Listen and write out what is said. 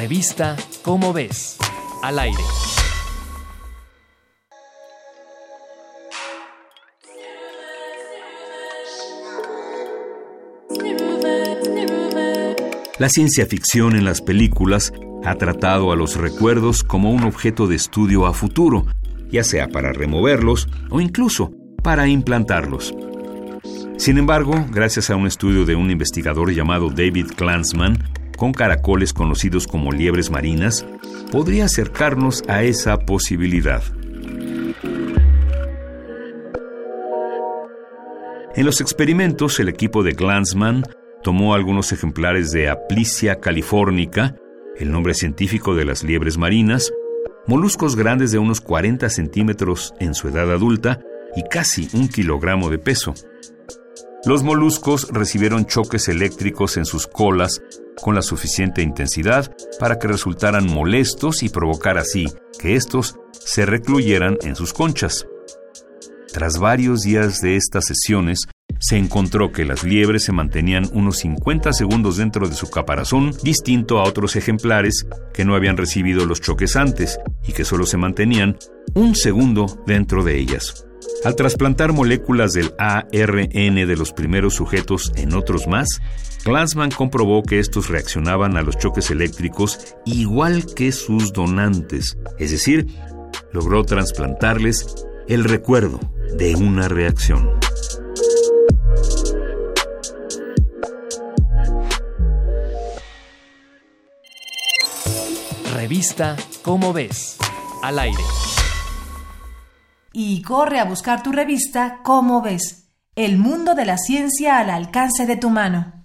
Revista Cómo ves, al aire. La ciencia ficción en las películas ha tratado a los recuerdos como un objeto de estudio a futuro, ya sea para removerlos o incluso para implantarlos. Sin embargo, gracias a un estudio de un investigador llamado David Klansman, con caracoles conocidos como liebres marinas, podría acercarnos a esa posibilidad. En los experimentos, el equipo de Glansman tomó algunos ejemplares de Aplicia californica, el nombre científico de las liebres marinas, moluscos grandes de unos 40 centímetros en su edad adulta y casi un kilogramo de peso. Los moluscos recibieron choques eléctricos en sus colas con la suficiente intensidad para que resultaran molestos y provocar así que estos se recluyeran en sus conchas. Tras varios días de estas sesiones, se encontró que las liebres se mantenían unos 50 segundos dentro de su caparazón, distinto a otros ejemplares que no habían recibido los choques antes y que solo se mantenían un segundo dentro de ellas. Al trasplantar moléculas del ARN de los primeros sujetos en otros más, Glassman comprobó que estos reaccionaban a los choques eléctricos igual que sus donantes, es decir, logró trasplantarles el recuerdo de una reacción. Revista Cómo ves, al aire. Y corre a buscar tu revista Cómo ves, el mundo de la ciencia al alcance de tu mano.